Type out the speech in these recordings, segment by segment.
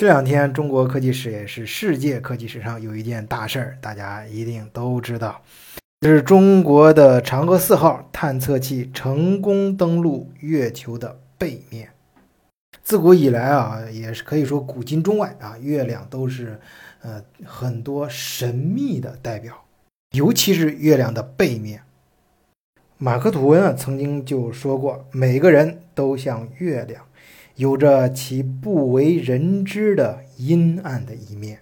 这两天中国科技史也是世界科技史上有一件大事儿，大家一定都知道，就是中国的嫦娥四号探测器成功登陆月球的背面。自古以来啊，也是可以说古今中外啊，月亮都是呃很多神秘的代表，尤其是月亮的背面。马克吐温啊曾经就说过，每个人都像月亮，有着其不为人知的阴暗的一面。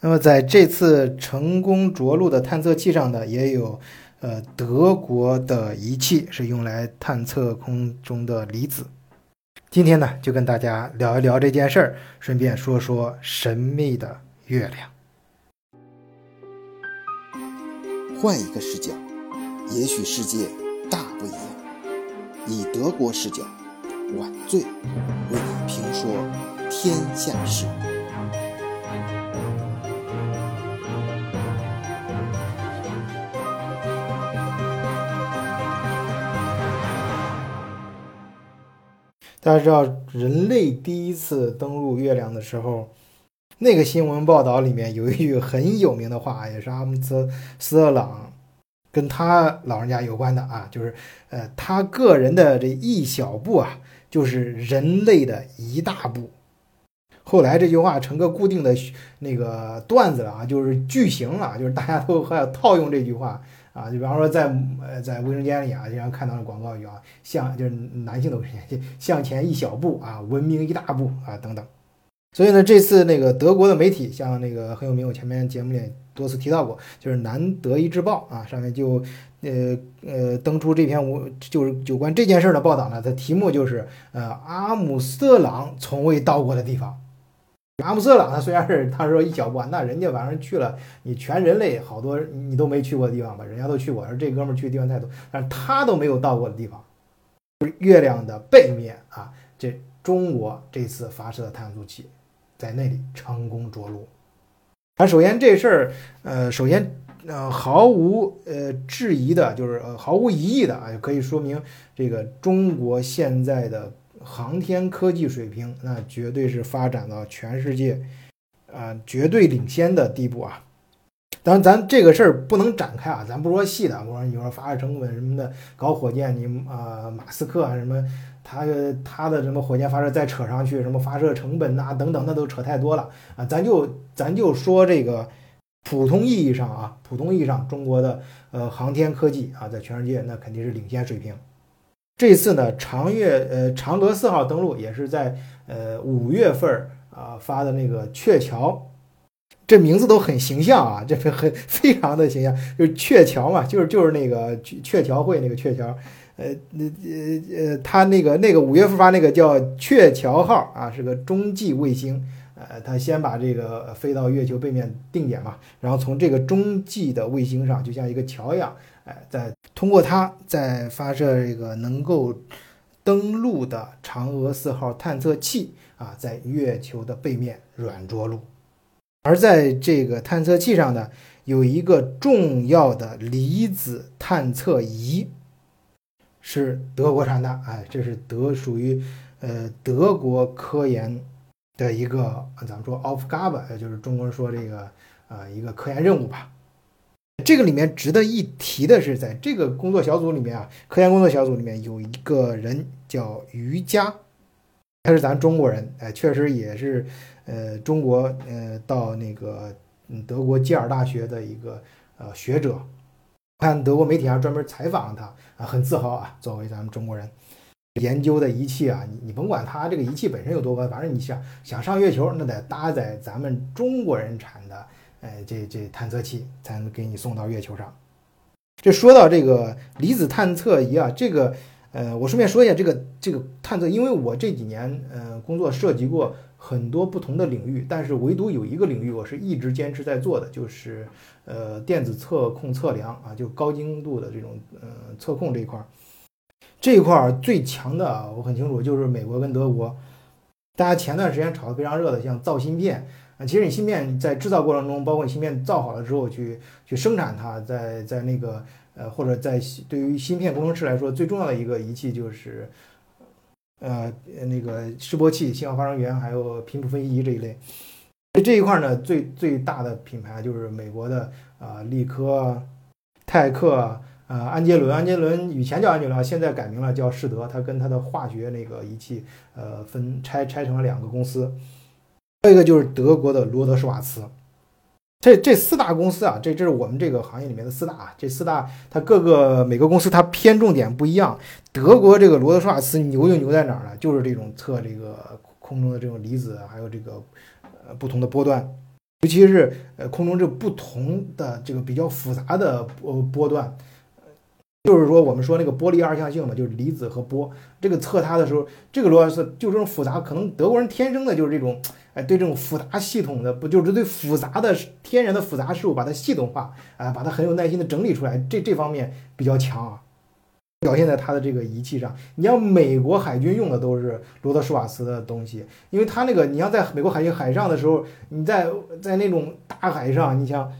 那么在这次成功着陆的探测器上呢，也有呃德国的仪器是用来探测空中的离子。今天呢，就跟大家聊一聊这件事儿，顺便说说神秘的月亮。换一个视角，也许世界大不一样。以德国视角，晚醉为你评说天下事。大家知道，人类第一次登陆月亮的时候，那个新闻报道里面有一句很有名的话，也是阿姆斯特朗跟他老人家有关的啊，就是呃，他个人的这一小步啊，就是人类的一大步。后来这句话成个固定的那个段子了啊，就是句型了，就是大家都还要套用这句话。啊，就比方说在呃在卫生间里啊，经常看到的广告语啊，向就是男性的卫生间，向前一小步啊，文明一大步啊等等。所以呢，这次那个德国的媒体，像那个很有名，我前面节目里多次提到过，就是《南德意志报》啊，上面就呃呃登出这篇我就是有关这件事的报道呢，它题目就是呃阿姆斯特朗从未到过的地方。阿姆斯特朗，他虽然是他说一小步啊，那人家反正去了，你全人类好多你都没去过的地方吧，人家都去过，而这哥们儿去的地方太多，但是他都没有到过的地方，就是月亮的背面啊。这中国这次发射的探测器在那里成功着陆。啊，首先这事儿，呃，首先呃毫无呃质疑的，就是呃毫无疑义的啊，就可以说明这个中国现在的。航天科技水平，那绝对是发展到全世界，啊，绝对领先的地步啊！当然，咱这个事儿不能展开啊，咱不说细的，我说你说发射成本什么的，搞火箭，你啊，马斯克啊什么，他他的什么火箭发射再扯上去，什么发射成本呐等等，那都扯太多了啊！咱就咱就说这个普通意义上啊，普通意义上中国的呃航天科技啊，在全世界那肯定是领先水平。这次呢，长月呃嫦娥四号登陆也是在呃五月份啊发的那个鹊桥，这名字都很形象啊，这个很非常的形象，就是鹊桥嘛，就是就是那个鹊桥会那个鹊桥，呃那呃呃他那个那个五月份发那个叫鹊桥号啊，是个中继卫星，呃他先把这个飞到月球背面定点嘛，然后从这个中继的卫星上就像一个桥一样。哎，再通过它再发射这个能够登陆的嫦娥四号探测器啊，在月球的背面软着陆。而在这个探测器上呢，有一个重要的离子探测仪，是德国产的。哎，这是德属于呃德国科研的一个，咱们说 Aufgabe，就是中国人说这个呃一个科研任务吧。这个里面值得一提的是，在这个工作小组里面啊，科研工作小组里面有一个人叫于佳，他是咱中国人，哎，确实也是，呃，中国呃到那个嗯德国基尔大学的一个呃学者，看德国媒体还专门采访了他啊，很自豪啊，作为咱们中国人研究的仪器啊，你你甭管它这个仪器本身有多高，反正你想想上月球，那得搭载咱们中国人产的。哎，这这探测器才能给你送到月球上。这说到这个离子探测仪啊，这个呃，我顺便说一下这个这个探测，因为我这几年呃工作涉及过很多不同的领域，但是唯独有一个领域我是一直坚持在做的，就是呃电子测控测量啊，就高精度的这种呃测控这一块儿。这一块儿最强的我很清楚，就是美国跟德国。大家前段时间炒得非常热的，像造芯片。啊，其实你芯片在制造过程中，包括你芯片造好了之后去去生产它，在在那个呃或者在对于芯片工程师来说，最重要的一个仪器就是呃那个示波器、信号发生源，还有频谱分析仪这一类。这一块呢，最最大的品牌就是美国的啊，力科、泰克啊，安杰伦。安杰伦以前叫安杰伦，现在改名了叫士德。它跟它的化学那个仪器，呃，分拆拆成了两个公司。还有一个就是德国的罗德施瓦茨。这这四大公司啊，这这是我们这个行业里面的四大啊。这四大它各个每个公司它偏重点不一样。德国这个罗德施瓦茨牛就牛在哪儿呢？就是这种测这个空中的这种离子，还有这个。呃，不同的波段，尤其是呃空中这不同的这个比较复杂的波波段，就是说我们说那个波粒二象性嘛，就是离子和波，这个测它的时候，这个罗斯就这种复杂，可能德国人天生的就是这种，哎，对这种复杂系统的不就是对复杂的天然的复杂事物把它系统化，啊，把它很有耐心的整理出来，这这方面比较强啊。表现在它的这个仪器上，你像美国海军用的都是罗德舒瓦茨的东西，因为它那个，你像在美国海军海上的时候，你在在那种大海上，你像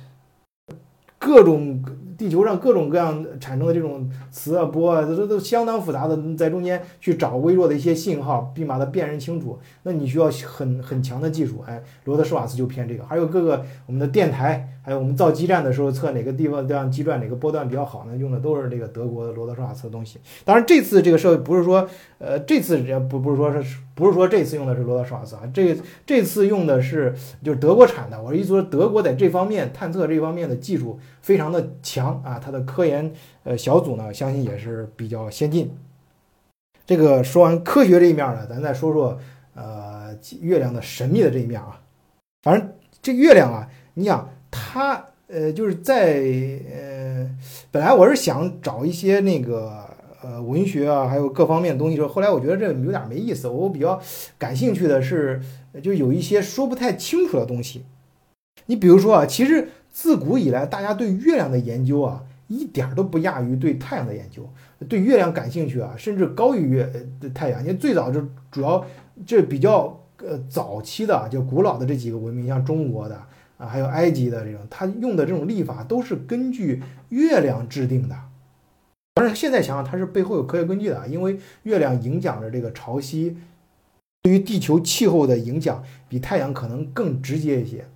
各种。地球上各种各样产生的这种磁啊波啊，这都相当复杂的，在中间去找微弱的一些信号，并把它辨认清楚。那你需要很很强的技术。哎，罗德施瓦茨就偏这个。还有各个我们的电台，还有我们造基站的时候测哪个地方这样基转哪个波段比较好呢？用的都是这个德国的罗德施瓦茨的东西。当然这次这个设备不是说，呃，这次不不是说是。不是说这次用的是罗德施瓦茨啊，这这次用的是就是德国产的。我意思说，德国在这方面探测这方面的技术非常的强啊，它的科研呃小组呢，相信也是比较先进。这个说完科学这一面呢，咱再说说呃月亮的神秘的这一面啊。反正这月亮啊，你想他呃就是在呃本来我是想找一些那个。呃，文学啊，还有各方面的东西。说后来我觉得这有点没意思。我比较感兴趣的是，就有一些说不太清楚的东西。你比如说啊，其实自古以来，大家对月亮的研究啊，一点都不亚于对太阳的研究。对月亮感兴趣啊，甚至高于月太阳。因为最早就主要这比较呃早期的，就古老的这几个文明，像中国的还有埃及的这种，他用的这种历法都是根据月亮制定的。当然现在想想，它是背后有科学根据的，因为月亮影响着这个潮汐，对于地球气候的影响比太阳可能更直接一些。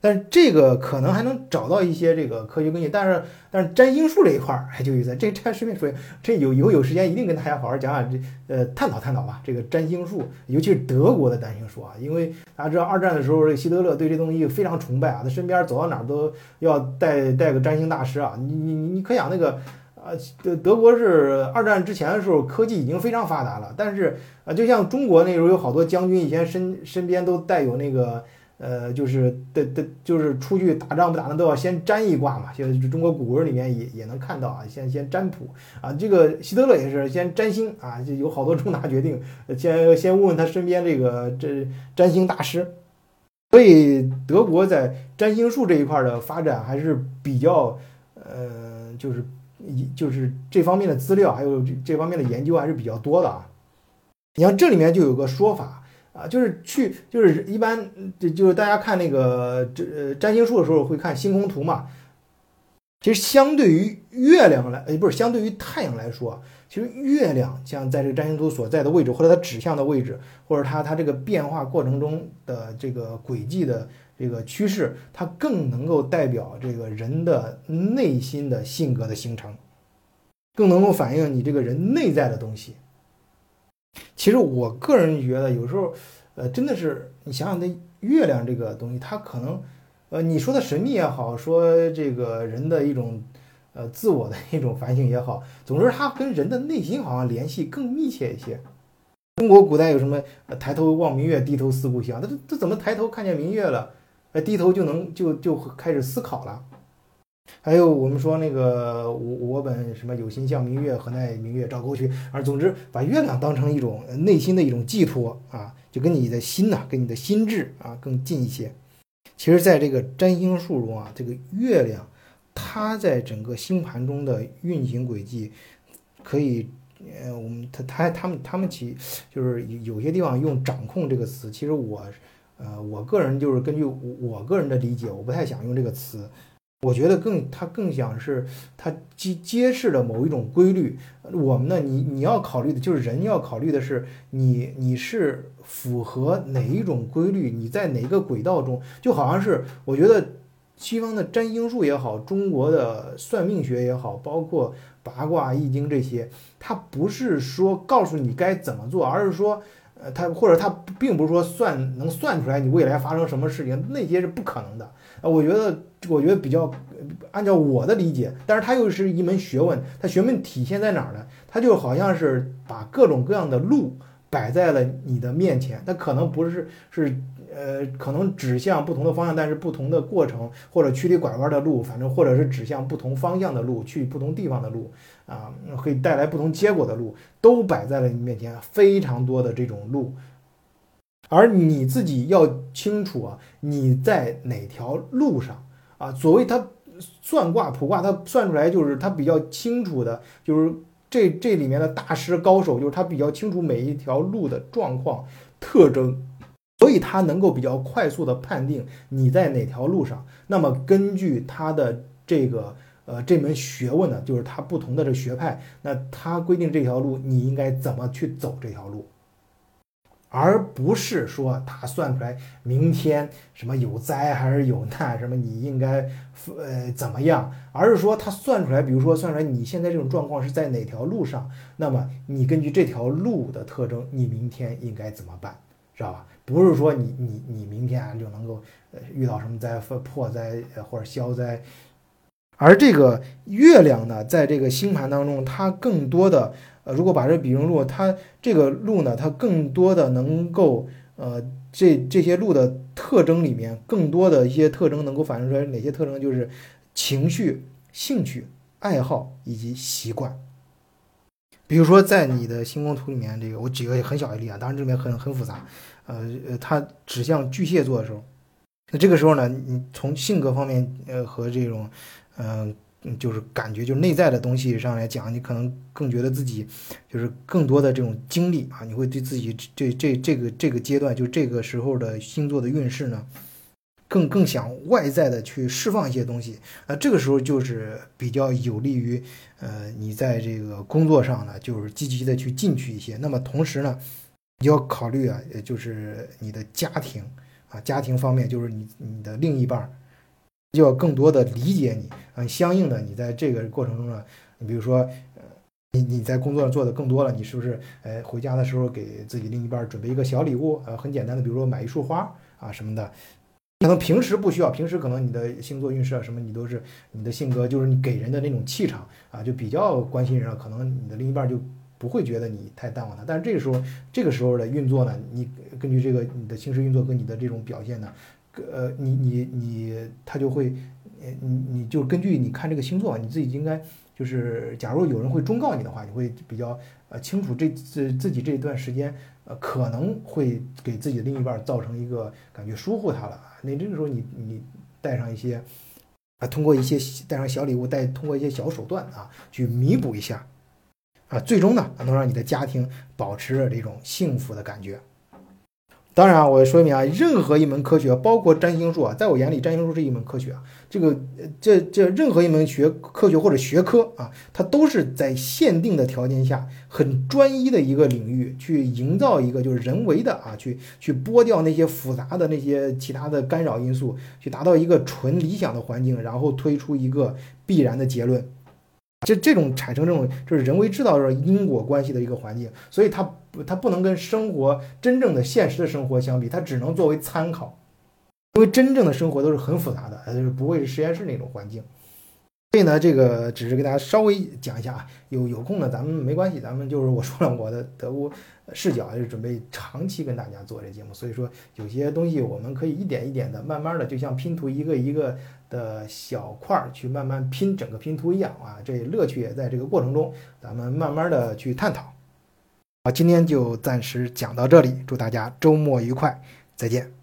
但是这个可能还能找到一些这个科学根据，但是但是占星术这一块儿还就意思，这这顺便说，这有以后有时间一定跟大家好好讲讲这呃探讨探讨吧，这个占星术，尤其是德国的占星术啊，因为大家知道二战的时候，这希特勒对这东西非常崇拜啊，他身边走到哪儿都要带带个占星大师啊，你你你可想那个。啊，德德国是二战之前的时候，科技已经非常发达了。但是啊，就像中国那时候有好多将军以前身身边都带有那个呃，就是的的，就是出去打仗不打仗都要先占一卦嘛。现在中国古文里面也也能看到啊，先先占卜啊。这个希特勒也是先占星啊，就有好多重大决定，先先问问他身边这个这占星大师。所以德国在占星术这一块的发展还是比较呃，就是。一就是这方面的资料，还有这方面的研究还是比较多的啊。你像这里面就有个说法啊，就是去就是一般就就是大家看那个这呃占星术的时候会看星空图嘛。其实相对于月亮来，呃不是相对于太阳来说，其实月亮像在这个占星图所在的位置，或者它指向的位置，或者它它这个变化过程中的这个轨迹的。这个趋势，它更能够代表这个人的内心的性格的形成，更能够反映你这个人内在的东西。其实我个人觉得，有时候，呃，真的是你想想，那月亮这个东西，它可能，呃，你说的神秘也好，说这个人的一种，呃，自我的一种反省也好，总之，它跟人的内心好像联系更密切一些。中国古代有什么抬头望明月，低头思故乡？他这怎么抬头看见明月了？呃，低头就能就就开始思考了。还有我们说那个我我本什么有心向明月，何奈明月照沟渠。而总之把月亮当成一种内心的一种寄托啊，就跟你的心呐，跟你的心智啊更近一些。其实，在这个占星术中啊，这个月亮它在整个星盘中的运行轨迹，可以呃，我们他他他们他们起就是有些地方用掌控这个词，其实我。呃，我个人就是根据我个人的理解，我不太想用这个词。我觉得更它更像是它揭揭示了某一种规律。我们呢，你你要考虑的就是人要考虑的是你你是符合哪一种规律，你在哪个轨道中，就好像是我觉得西方的占星术也好，中国的算命学也好，包括八卦易经这些，它不是说告诉你该怎么做，而是说。呃，他或者他并不是说算能算出来你未来发生什么事情，那些是不可能的。啊，我觉得，我觉得比较按照我的理解，但是它又是一门学问，它学问体现在哪儿呢？它就好像是把各种各样的路摆在了你的面前，它可能不是是。呃，可能指向不同的方向，但是不同的过程或者曲里拐弯的路，反正或者是指向不同方向的路，去不同地方的路啊，会带来不同结果的路，都摆在了你面前，非常多的这种路，而你自己要清楚啊，你在哪条路上啊？所谓他算卦卜卦，他算出来就是他比较清楚的，就是这这里面的大师高手，就是他比较清楚每一条路的状况特征。所以他能够比较快速的判定你在哪条路上。那么根据他的这个呃这门学问呢，就是他不同的这学派，那他规定这条路你应该怎么去走这条路，而不是说他算出来明天什么有灾还是有难，什么你应该呃怎么样，而是说他算出来，比如说算出来你现在这种状况是在哪条路上，那么你根据这条路的特征，你明天应该怎么办，知道吧？不是说你你你明天啊就能够呃遇到什么灾破灾或者消灾，而这个月亮呢，在这个星盘当中，它更多的如果把这比用路，它这个路呢，它更多的能够呃，这这些路的特征里面，更多的一些特征能够反映出来哪些特征，就是情绪、兴趣、爱好以及习惯。比如说在你的星空图里面，这个我举个很小的例啊，当然这里面很很复杂。呃呃，它指向巨蟹座的时候，那这个时候呢，你从性格方面，呃和这种，嗯，嗯就是感觉，就内在的东西上来讲，你可能更觉得自己就是更多的这种经历啊，你会对自己这这这个这个阶段，就这个时候的星座的运势呢，更更想外在的去释放一些东西啊，这个时候就是比较有利于，呃，你在这个工作上呢，就是积极的去进取一些。那么同时呢。你要考虑啊，就是你的家庭啊，家庭方面就是你你的另一半就要更多的理解你啊。相应的，你在这个过程中呢，你比如说，呃，你你在工作上做的更多了，你是不是呃回家的时候给自己另一半准备一个小礼物？呃，很简单的，比如说买一束花啊什么的。可能平时不需要，平时可能你的星座运势啊什么，你都是你的性格就是你给人的那种气场啊，就比较关心人，可能你的另一半就。不会觉得你太淡忘他，但是这个时候，这个时候的运作呢，你根据这个你的星时运作跟你的这种表现呢，呃，你你你他就会，呃，你你就根据你看这个星座，你自己应该就是，假如有人会忠告你的话，你会比较呃清楚这自自己这一段时间呃可能会给自己的另一半造成一个感觉疏忽他了，那这个时候你你带上一些啊，通过一些带上小礼物，带通过一些小手段啊，去弥补一下。啊，最终呢，能让你的家庭保持着这种幸福的感觉。当然啊，我说明啊，任何一门科学，包括占星术啊，在我眼里，占星术是一门科学啊。这个，这这任何一门学科学或者学科啊，它都是在限定的条件下，很专一的一个领域，去营造一个就是人为的啊，去去剥掉那些复杂的那些其他的干扰因素，去达到一个纯理想的环境，然后推出一个必然的结论。这这种产生这种就是人为制造的因果关系的一个环境，所以它不它不能跟生活真正的现实的生活相比，它只能作为参考，因为真正的生活都是很复杂的，就是不会是实验室那种环境。所以呢，这个只是给大家稍微讲一下啊，有有空呢，咱们没关系，咱们就是我说了我的德国视角，就准备长期跟大家做这节目，所以说有些东西我们可以一点一点的，慢慢的，就像拼图一个一个的小块儿去慢慢拼整个拼图一样啊，这乐趣也在这个过程中，咱们慢慢的去探讨。好，今天就暂时讲到这里，祝大家周末愉快，再见。